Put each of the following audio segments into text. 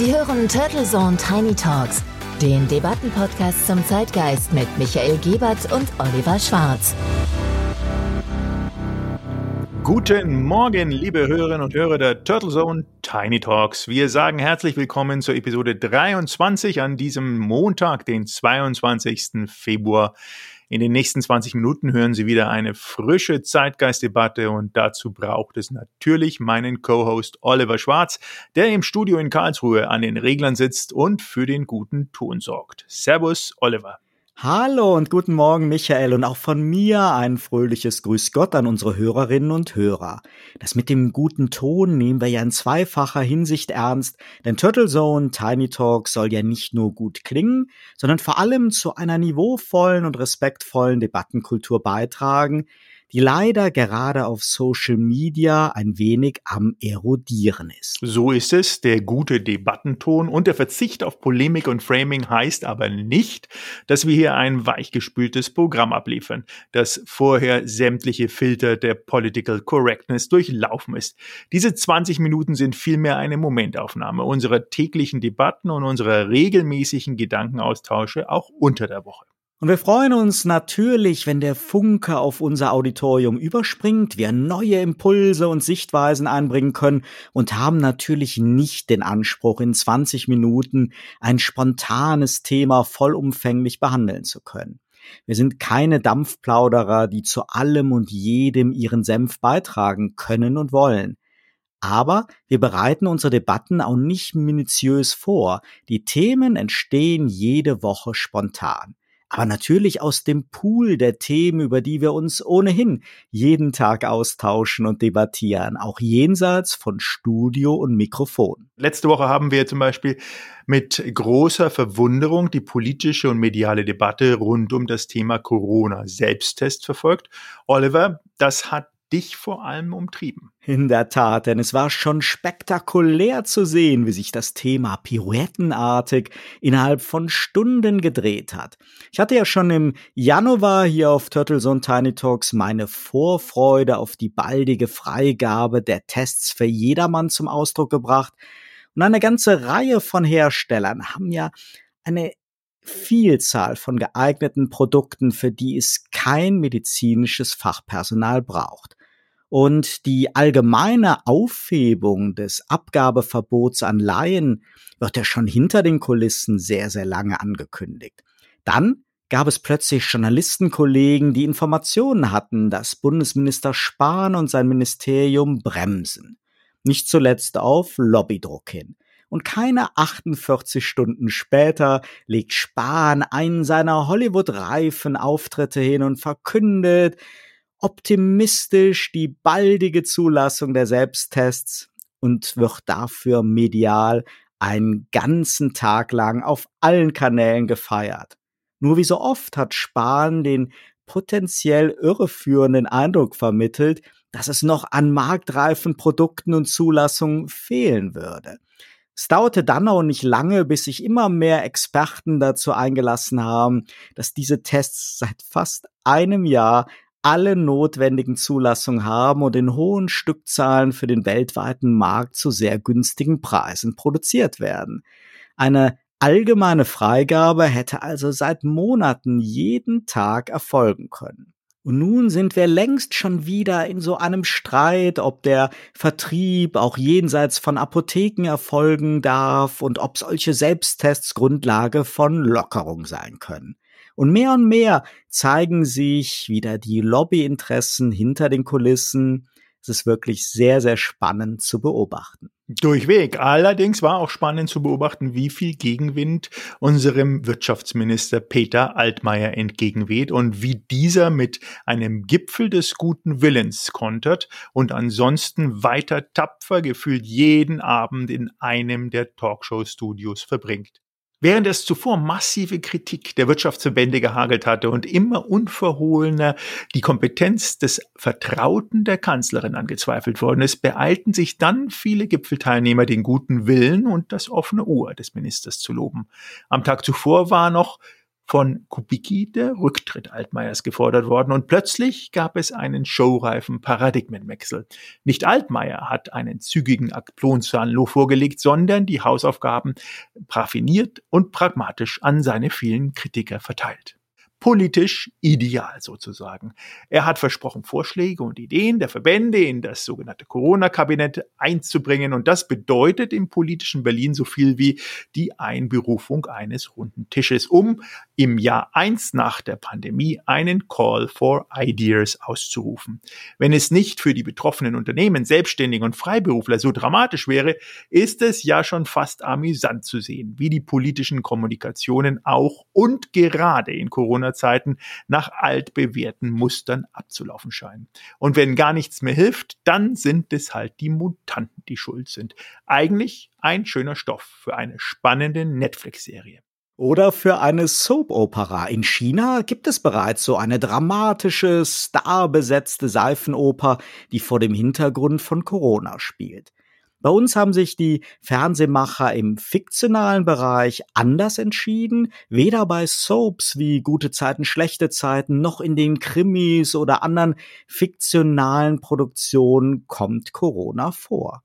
Sie hören Turtle Zone Tiny Talks, den Debattenpodcast zum Zeitgeist mit Michael Gebert und Oliver Schwarz. Guten Morgen, liebe Hörerinnen und Hörer der Turtle Zone Tiny Talks. Wir sagen herzlich willkommen zur Episode 23 an diesem Montag, den 22. Februar. In den nächsten 20 Minuten hören Sie wieder eine frische Zeitgeistdebatte und dazu braucht es natürlich meinen Co-Host Oliver Schwarz, der im Studio in Karlsruhe an den Reglern sitzt und für den guten Ton sorgt. Servus, Oliver. Hallo und guten Morgen, Michael, und auch von mir ein fröhliches Grüß Gott an unsere Hörerinnen und Hörer. Das mit dem guten Ton nehmen wir ja in zweifacher Hinsicht ernst, denn Turtle Zone Tiny Talk soll ja nicht nur gut klingen, sondern vor allem zu einer niveauvollen und respektvollen Debattenkultur beitragen, die leider gerade auf Social Media ein wenig am erodieren ist. So ist es, der gute Debattenton und der Verzicht auf Polemik und Framing heißt aber nicht, dass wir hier ein weichgespültes Programm abliefern, das vorher sämtliche Filter der Political Correctness durchlaufen ist. Diese 20 Minuten sind vielmehr eine Momentaufnahme unserer täglichen Debatten und unserer regelmäßigen Gedankenaustausche auch unter der Woche. Und wir freuen uns natürlich, wenn der Funke auf unser Auditorium überspringt, wir neue Impulse und Sichtweisen einbringen können und haben natürlich nicht den Anspruch, in 20 Minuten ein spontanes Thema vollumfänglich behandeln zu können. Wir sind keine Dampfplauderer, die zu allem und jedem ihren Senf beitragen können und wollen. Aber wir bereiten unsere Debatten auch nicht minutiös vor. Die Themen entstehen jede Woche spontan aber natürlich aus dem Pool der Themen, über die wir uns ohnehin jeden Tag austauschen und debattieren, auch jenseits von Studio und Mikrofon. Letzte Woche haben wir zum Beispiel mit großer Verwunderung die politische und mediale Debatte rund um das Thema Corona-Selbsttest verfolgt. Oliver, das hat dich vor allem umtrieben. In der Tat, denn es war schon spektakulär zu sehen, wie sich das Thema pirouettenartig innerhalb von Stunden gedreht hat. Ich hatte ja schon im Januar hier auf Turtles und Tiny Talks meine Vorfreude auf die baldige Freigabe der Tests für jedermann zum Ausdruck gebracht. Und eine ganze Reihe von Herstellern haben ja eine Vielzahl von geeigneten Produkten, für die es kein medizinisches Fachpersonal braucht. Und die allgemeine Aufhebung des Abgabeverbots an Laien wird ja schon hinter den Kulissen sehr, sehr lange angekündigt. Dann gab es plötzlich Journalistenkollegen, die Informationen hatten, dass Bundesminister Spahn und sein Ministerium bremsen. Nicht zuletzt auf Lobbydruck hin. Und keine 48 Stunden später legt Spahn einen seiner Hollywood-reifen Auftritte hin und verkündet, optimistisch die baldige Zulassung der Selbsttests und wird dafür medial einen ganzen Tag lang auf allen Kanälen gefeiert. Nur wie so oft hat Spahn den potenziell irreführenden Eindruck vermittelt, dass es noch an marktreifen Produkten und Zulassungen fehlen würde. Es dauerte dann auch nicht lange, bis sich immer mehr Experten dazu eingelassen haben, dass diese Tests seit fast einem Jahr alle notwendigen Zulassungen haben und in hohen Stückzahlen für den weltweiten Markt zu sehr günstigen Preisen produziert werden. Eine allgemeine Freigabe hätte also seit Monaten jeden Tag erfolgen können. Und nun sind wir längst schon wieder in so einem Streit, ob der Vertrieb auch jenseits von Apotheken erfolgen darf und ob solche Selbsttests Grundlage von Lockerung sein können. Und mehr und mehr zeigen sich wieder die Lobbyinteressen hinter den Kulissen. Es ist wirklich sehr, sehr spannend zu beobachten. Durchweg. Allerdings war auch spannend zu beobachten, wie viel Gegenwind unserem Wirtschaftsminister Peter Altmaier entgegenweht und wie dieser mit einem Gipfel des guten Willens kontert und ansonsten weiter tapfer gefühlt jeden Abend in einem der Talkshow-Studios verbringt. Während es zuvor massive Kritik der Wirtschaftsverbände gehagelt hatte und immer unverhohlener die Kompetenz des Vertrauten der Kanzlerin angezweifelt worden ist, beeilten sich dann viele Gipfelteilnehmer den guten Willen und das offene Ohr des Ministers zu loben. Am Tag zuvor war noch von Kubicki der Rücktritt Altmaiers gefordert worden und plötzlich gab es einen showreifen Paradigmenwechsel. Nicht Altmaier hat einen zügigen Aktionsplan vorgelegt, sondern die Hausaufgaben raffiniert und pragmatisch an seine vielen Kritiker verteilt politisch ideal sozusagen. Er hat versprochen, Vorschläge und Ideen der Verbände in das sogenannte Corona-Kabinett einzubringen und das bedeutet im politischen Berlin so viel wie die Einberufung eines runden Tisches, um im Jahr eins nach der Pandemie einen Call for Ideas auszurufen. Wenn es nicht für die betroffenen Unternehmen, Selbstständigen und Freiberufler so dramatisch wäre, ist es ja schon fast amüsant zu sehen, wie die politischen Kommunikationen auch und gerade in Corona Corona-Zeiten nach altbewährten Mustern abzulaufen scheinen. Und wenn gar nichts mehr hilft, dann sind es halt die Mutanten, die schuld sind. Eigentlich ein schöner Stoff für eine spannende Netflix-Serie. Oder für eine Soap-Opera. In China gibt es bereits so eine dramatische, starbesetzte Seifenoper, die vor dem Hintergrund von Corona spielt. Bei uns haben sich die Fernsehmacher im fiktionalen Bereich anders entschieden, weder bei Soaps wie Gute Zeiten, schlechte Zeiten, noch in den Krimis oder anderen fiktionalen Produktionen kommt Corona vor.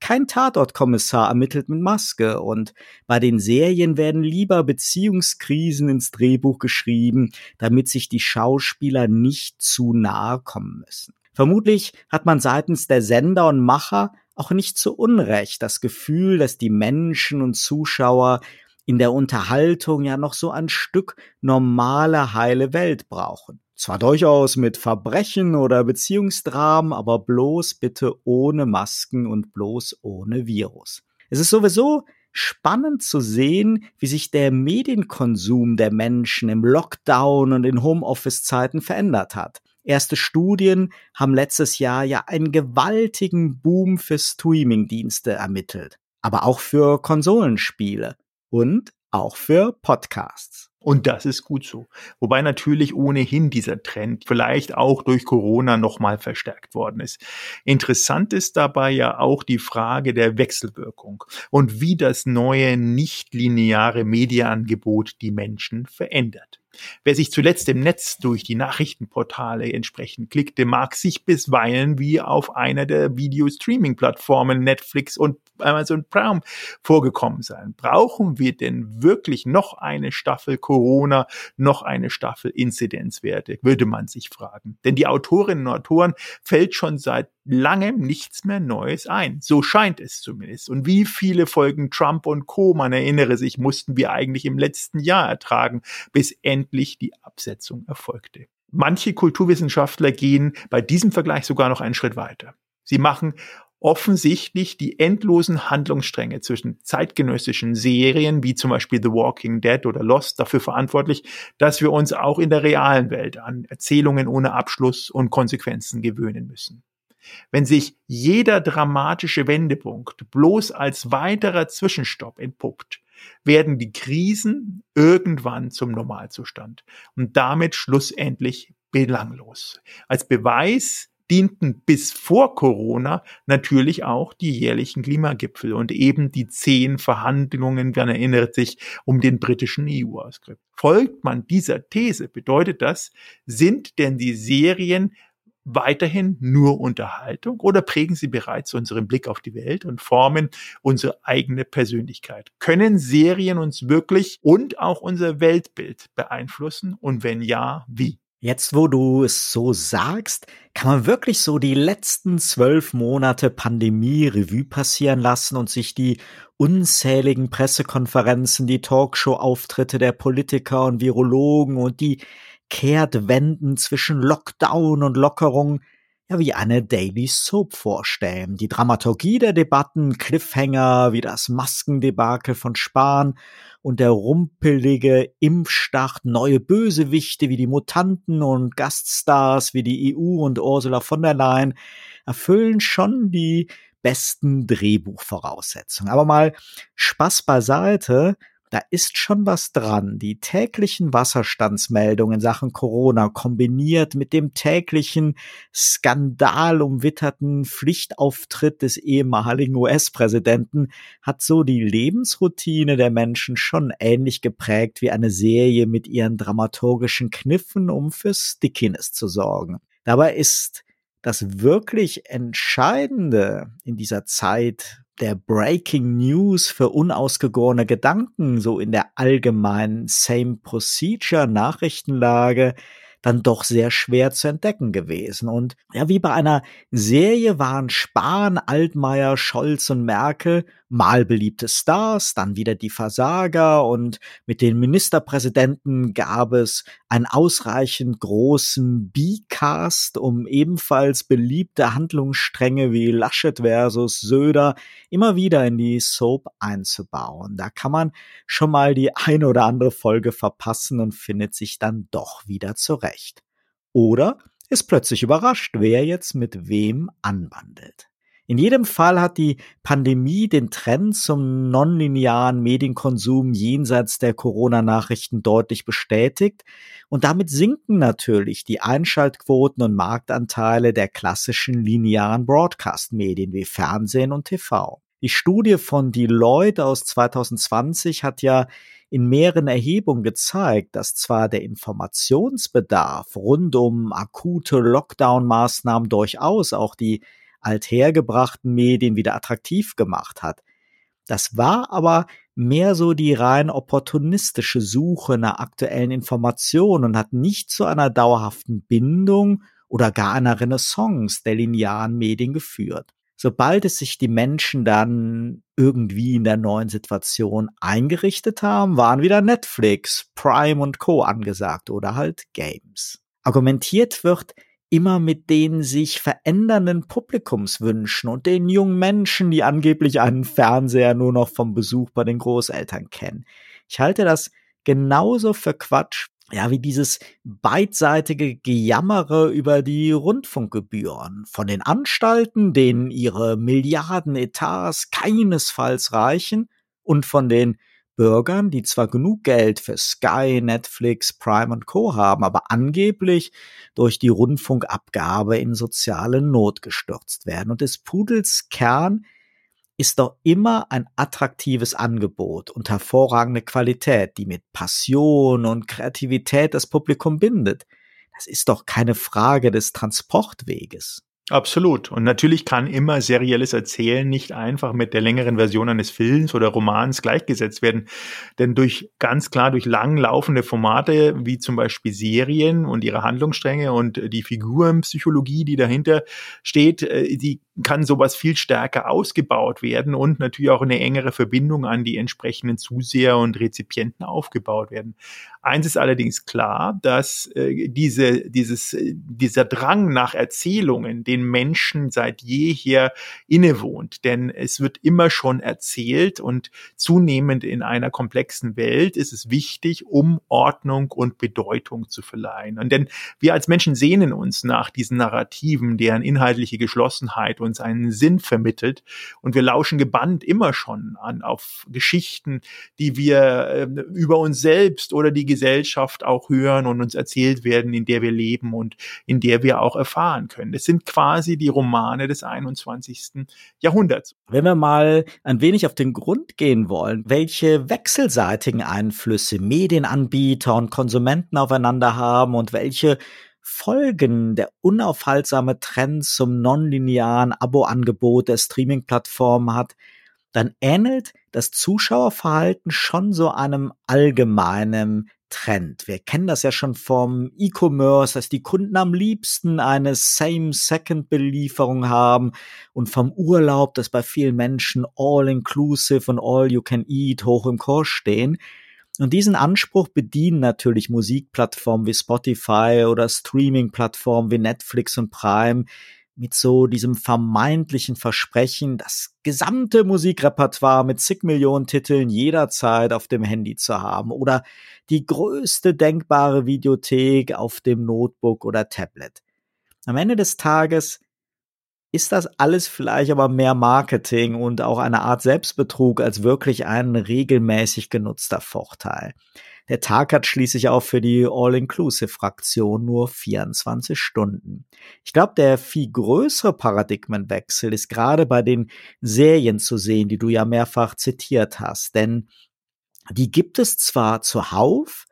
Kein Tatortkommissar ermittelt mit Maske und bei den Serien werden lieber Beziehungskrisen ins Drehbuch geschrieben, damit sich die Schauspieler nicht zu nahe kommen müssen. Vermutlich hat man seitens der Sender und Macher auch nicht zu Unrecht das Gefühl, dass die Menschen und Zuschauer in der Unterhaltung ja noch so ein Stück normale, heile Welt brauchen. Zwar durchaus mit Verbrechen oder Beziehungsdramen, aber bloß bitte ohne Masken und bloß ohne Virus. Es ist sowieso spannend zu sehen, wie sich der Medienkonsum der Menschen im Lockdown und in Homeoffice-Zeiten verändert hat. Erste Studien haben letztes Jahr ja einen gewaltigen Boom für Streaming-Dienste ermittelt, aber auch für Konsolenspiele und auch für Podcasts. Und das ist gut so. Wobei natürlich ohnehin dieser Trend vielleicht auch durch Corona nochmal verstärkt worden ist. Interessant ist dabei ja auch die Frage der Wechselwirkung und wie das neue nicht-lineare Mediaangebot die Menschen verändert. Wer sich zuletzt im Netz durch die Nachrichtenportale entsprechend klickte, mag sich bisweilen wie auf einer der Video-Streaming-Plattformen Netflix und Amazon Prime vorgekommen sein. Brauchen wir denn wirklich noch eine Staffel Corona, noch eine Staffel Inzidenzwerte, würde man sich fragen. Denn die Autorinnen und Autoren fällt schon seit langem nichts mehr Neues ein. So scheint es zumindest. Und wie viele Folgen Trump und Co., man erinnere sich, mussten wir eigentlich im letzten Jahr ertragen, bis endlich die Absetzung erfolgte. Manche Kulturwissenschaftler gehen bei diesem Vergleich sogar noch einen Schritt weiter. Sie machen offensichtlich die endlosen Handlungsstränge zwischen zeitgenössischen Serien wie zum Beispiel The Walking Dead oder Lost dafür verantwortlich, dass wir uns auch in der realen Welt an Erzählungen ohne Abschluss und Konsequenzen gewöhnen müssen. Wenn sich jeder dramatische Wendepunkt bloß als weiterer Zwischenstopp entpuppt, werden die Krisen irgendwann zum Normalzustand und damit schlussendlich belanglos. Als Beweis dienten bis vor Corona natürlich auch die jährlichen Klimagipfel und eben die zehn Verhandlungen, man erinnert sich, um den britischen EU-Auskrieg. Folgt man dieser These, bedeutet das, sind denn die Serien weiterhin nur Unterhaltung oder prägen sie bereits unseren Blick auf die Welt und formen unsere eigene Persönlichkeit? Können Serien uns wirklich und auch unser Weltbild beeinflussen und wenn ja, wie? Jetzt, wo du es so sagst, kann man wirklich so die letzten zwölf Monate Pandemie Revue passieren lassen und sich die unzähligen Pressekonferenzen, die Talkshow-Auftritte der Politiker und Virologen und die Kehrtwenden zwischen Lockdown und Lockerung ja wie eine Daily Soap vorstellen. Die Dramaturgie der Debatten, Cliffhanger wie das Maskendebakel von Spahn und der rumpelige Impfstart, neue Bösewichte wie die Mutanten und Gaststars wie die EU und Ursula von der Leyen erfüllen schon die besten Drehbuchvoraussetzungen. Aber mal Spaß beiseite, da ist schon was dran. Die täglichen Wasserstandsmeldungen in Sachen Corona kombiniert mit dem täglichen skandalumwitterten Pflichtauftritt des ehemaligen US-Präsidenten hat so die Lebensroutine der Menschen schon ähnlich geprägt wie eine Serie mit ihren dramaturgischen Kniffen, um für Stickiness zu sorgen. Dabei ist das wirklich Entscheidende in dieser Zeit der Breaking News für unausgegorene Gedanken, so in der allgemeinen Same Procedure Nachrichtenlage, dann doch sehr schwer zu entdecken gewesen. Und ja, wie bei einer Serie waren Spahn, Altmaier, Scholz und Merkel mal beliebte Stars, dann wieder die Versager und mit den Ministerpräsidenten gab es einen ausreichend großen B-Cast, um ebenfalls beliebte Handlungsstränge wie Laschet versus Söder immer wieder in die Soap einzubauen. Da kann man schon mal die eine oder andere Folge verpassen und findet sich dann doch wieder zurecht. Oder ist plötzlich überrascht, wer jetzt mit wem anwandelt. In jedem Fall hat die Pandemie den Trend zum nonlinearen Medienkonsum jenseits der Corona-Nachrichten deutlich bestätigt und damit sinken natürlich die Einschaltquoten und Marktanteile der klassischen linearen Broadcast-Medien wie Fernsehen und TV. Die Studie von Deloitte aus 2020 hat ja in mehreren Erhebungen gezeigt, dass zwar der Informationsbedarf rund um akute Lockdown-Maßnahmen durchaus auch die althergebrachten Medien wieder attraktiv gemacht hat. Das war aber mehr so die rein opportunistische Suche nach aktuellen Informationen und hat nicht zu einer dauerhaften Bindung oder gar einer Renaissance der linearen Medien geführt. Sobald es sich die Menschen dann irgendwie in der neuen Situation eingerichtet haben, waren wieder Netflix, Prime und Co angesagt oder halt Games. Argumentiert wird, immer mit den sich verändernden Publikumswünschen und den jungen Menschen, die angeblich einen Fernseher nur noch vom Besuch bei den Großeltern kennen. Ich halte das genauso für Quatsch, ja, wie dieses beidseitige Gejammere über die Rundfunkgebühren von den Anstalten, denen ihre Milliarden Etats keinesfalls reichen, und von den Bürgern, die zwar genug Geld für Sky, Netflix, Prime und Co haben, aber angeblich durch die Rundfunkabgabe in soziale Not gestürzt werden. Und des Pudels Kern ist doch immer ein attraktives Angebot und hervorragende Qualität, die mit Passion und Kreativität das Publikum bindet. Das ist doch keine Frage des Transportweges. Absolut. Und natürlich kann immer serielles Erzählen nicht einfach mit der längeren Version eines Films oder Romans gleichgesetzt werden. Denn durch ganz klar durch langlaufende Formate, wie zum Beispiel Serien und ihre Handlungsstränge und die Figurenpsychologie, die dahinter steht, äh, die kann sowas viel stärker ausgebaut werden und natürlich auch eine engere Verbindung an die entsprechenden Zuseher und Rezipienten aufgebaut werden. Eins ist allerdings klar, dass äh, diese, dieses, äh, dieser Drang nach Erzählungen den Menschen seit jeher innewohnt. Denn es wird immer schon erzählt und zunehmend in einer komplexen Welt ist es wichtig, um Ordnung und Bedeutung zu verleihen. Und denn wir als Menschen sehnen uns nach diesen Narrativen, deren inhaltliche Geschlossenheit uns einen Sinn vermittelt. Und wir lauschen gebannt immer schon an auf Geschichten, die wir äh, über uns selbst oder die Gesellschaft auch hören und uns erzählt werden, in der wir leben und in der wir auch erfahren können. Es sind quasi die Romane des 21. Jahrhunderts. Wenn wir mal ein wenig auf den Grund gehen wollen, welche wechselseitigen Einflüsse Medienanbieter und Konsumenten aufeinander haben und welche Folgen der unaufhaltsame Trend zum nonlinearen Abo-Angebot der Streaming-Plattformen hat, dann ähnelt das Zuschauerverhalten schon so einem allgemeinen Trend. Wir kennen das ja schon vom E-Commerce, dass die Kunden am liebsten eine Same-Second-Belieferung haben und vom Urlaub, dass bei vielen Menschen All-Inclusive und All-You-Can-Eat hoch im Kurs stehen. Und diesen Anspruch bedienen natürlich Musikplattformen wie Spotify oder Streaming-Plattformen wie Netflix und Prime mit so diesem vermeintlichen Versprechen, das gesamte Musikrepertoire mit zig Millionen Titeln jederzeit auf dem Handy zu haben oder die größte denkbare Videothek auf dem Notebook oder Tablet. Am Ende des Tages ist das alles vielleicht aber mehr Marketing und auch eine Art Selbstbetrug als wirklich ein regelmäßig genutzter Vorteil. Der Tag hat schließlich auch für die All-Inclusive-Fraktion nur 24 Stunden. Ich glaube, der viel größere Paradigmenwechsel ist gerade bei den Serien zu sehen, die du ja mehrfach zitiert hast. Denn die gibt es zwar zuhauf,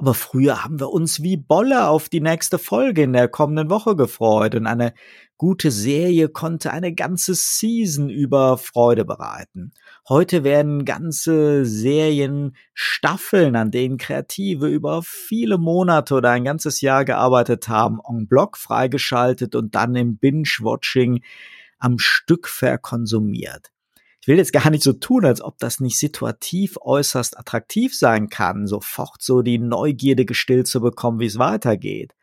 aber früher haben wir uns wie Bolle auf die nächste Folge in der kommenden Woche gefreut und eine gute Serie konnte eine ganze Season über Freude bereiten. Heute werden ganze Serien Staffeln, an denen Kreative über viele Monate oder ein ganzes Jahr gearbeitet haben, en bloc freigeschaltet und dann im Binge-Watching am Stück verkonsumiert ich will jetzt gar nicht so tun, als ob das nicht situativ äußerst attraktiv sein kann, sofort so die Neugierde gestillt zu bekommen, wie es weitergeht.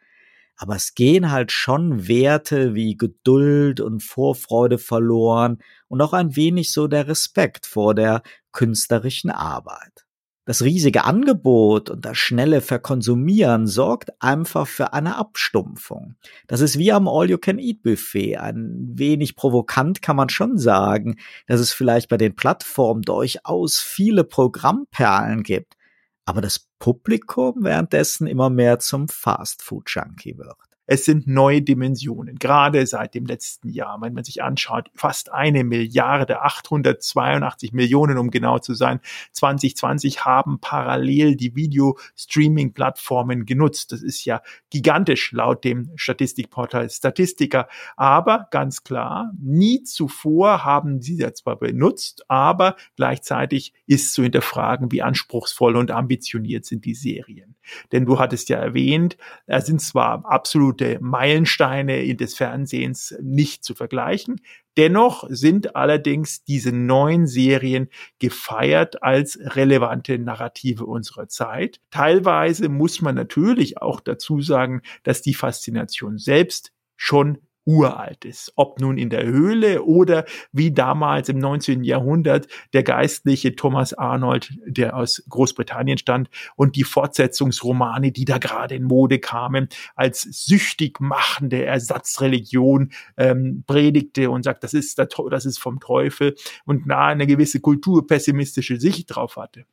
Aber es gehen halt schon Werte wie Geduld und Vorfreude verloren und auch ein wenig so der Respekt vor der künstlerischen Arbeit. Das riesige Angebot und das schnelle Verkonsumieren sorgt einfach für eine Abstumpfung. Das ist wie am All-You-Can-Eat-Buffet. Ein wenig provokant kann man schon sagen, dass es vielleicht bei den Plattformen durchaus viele Programmperlen gibt, aber das Publikum währenddessen immer mehr zum Fast-Food-Junkie wird. Es sind neue Dimensionen, gerade seit dem letzten Jahr. Wenn man sich anschaut, fast eine Milliarde, 882 Millionen, um genau zu sein, 2020 haben parallel die Video-Streaming-Plattformen genutzt. Das ist ja gigantisch laut dem Statistikportal Statistiker. Aber ganz klar, nie zuvor haben sie das zwar benutzt, aber gleichzeitig ist zu hinterfragen, wie anspruchsvoll und ambitioniert sind die Serien. Denn du hattest ja erwähnt, er sind zwar absolute Meilensteine des Fernsehens nicht zu vergleichen. Dennoch sind allerdings diese neuen Serien gefeiert als relevante Narrative unserer Zeit. Teilweise muss man natürlich auch dazu sagen, dass die Faszination selbst schon uralt ist. Ob nun in der Höhle oder wie damals im 19. Jahrhundert der geistliche Thomas Arnold, der aus Großbritannien stand und die Fortsetzungsromane, die da gerade in Mode kamen, als süchtig machende Ersatzreligion ähm, predigte und sagt, das ist, das ist vom Teufel und nahe eine gewisse kulturpessimistische Sicht drauf hatte.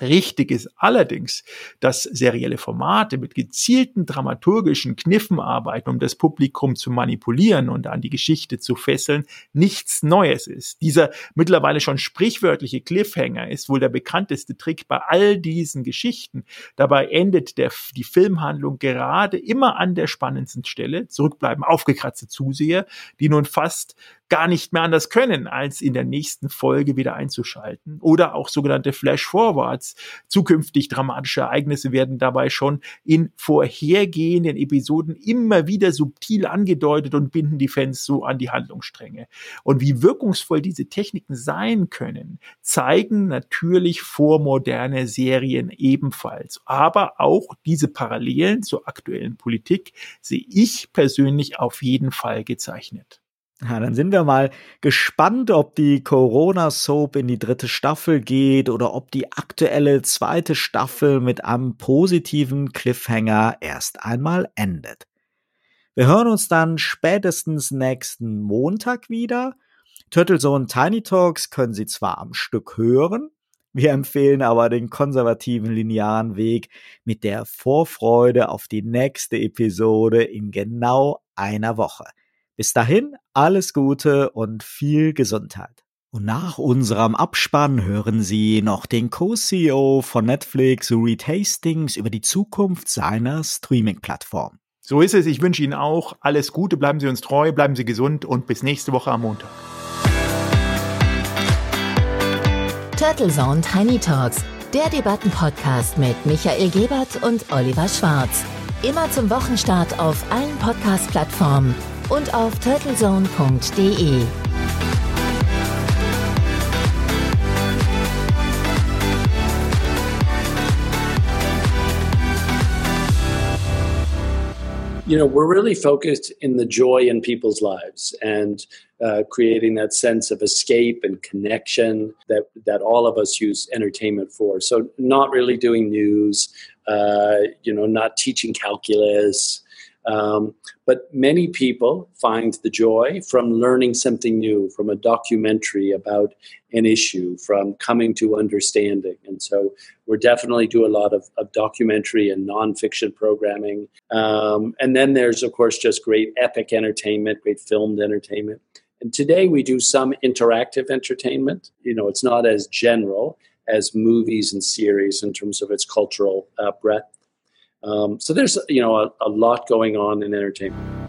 Richtig ist allerdings, dass serielle Formate mit gezielten dramaturgischen Kniffen arbeiten, um das Publikum zu manipulieren und an die Geschichte zu fesseln, nichts Neues ist. Dieser mittlerweile schon sprichwörtliche Cliffhanger ist wohl der bekannteste Trick bei all diesen Geschichten. Dabei endet der, die Filmhandlung gerade immer an der spannendsten Stelle. Zurückbleiben aufgekratzte Zuseher, die nun fast gar nicht mehr anders können, als in der nächsten Folge wieder einzuschalten. Oder auch sogenannte Flash-Forwards. Zukünftig dramatische Ereignisse werden dabei schon in vorhergehenden Episoden immer wieder subtil angedeutet und binden die Fans so an die Handlungsstränge. Und wie wirkungsvoll diese Techniken sein können, zeigen natürlich vormoderne Serien ebenfalls. Aber auch diese Parallelen zur aktuellen Politik sehe ich persönlich auf jeden Fall gezeichnet. Ja, dann sind wir mal gespannt, ob die Corona-Soap in die dritte Staffel geht oder ob die aktuelle zweite Staffel mit einem positiven Cliffhanger erst einmal endet. Wir hören uns dann spätestens nächsten Montag wieder. Turtlesohn Tiny Talks können Sie zwar am Stück hören, wir empfehlen aber den konservativen linearen Weg mit der Vorfreude auf die nächste Episode in genau einer Woche. Bis dahin alles Gute und viel Gesundheit. Und nach unserem Abspann hören Sie noch den Co-CEO von Netflix, Reed Hastings, über die Zukunft seiner Streaming-Plattform. So ist es. Ich wünsche Ihnen auch alles Gute. Bleiben Sie uns treu, bleiben Sie gesund und bis nächste Woche am Montag. Turtle Zone Tiny Talks, der Debattenpodcast mit Michael Gebert und Oliver Schwarz. Immer zum Wochenstart auf allen Podcast-Plattformen und auf turtlezone.de. you know, we're really focused in the joy in people's lives and uh, creating that sense of escape and connection that that all of us use entertainment for. So, not really doing news, uh, you know, not teaching calculus, Um, but many people find the joy from learning something new, from a documentary about an issue, from coming to understanding. And so we're definitely do a lot of, of documentary and nonfiction programming. Um, and then there's, of course, just great epic entertainment, great filmed entertainment. And today we do some interactive entertainment. You know, it's not as general as movies and series in terms of its cultural uh, breadth. Um, so there's you know a, a lot going on in entertainment.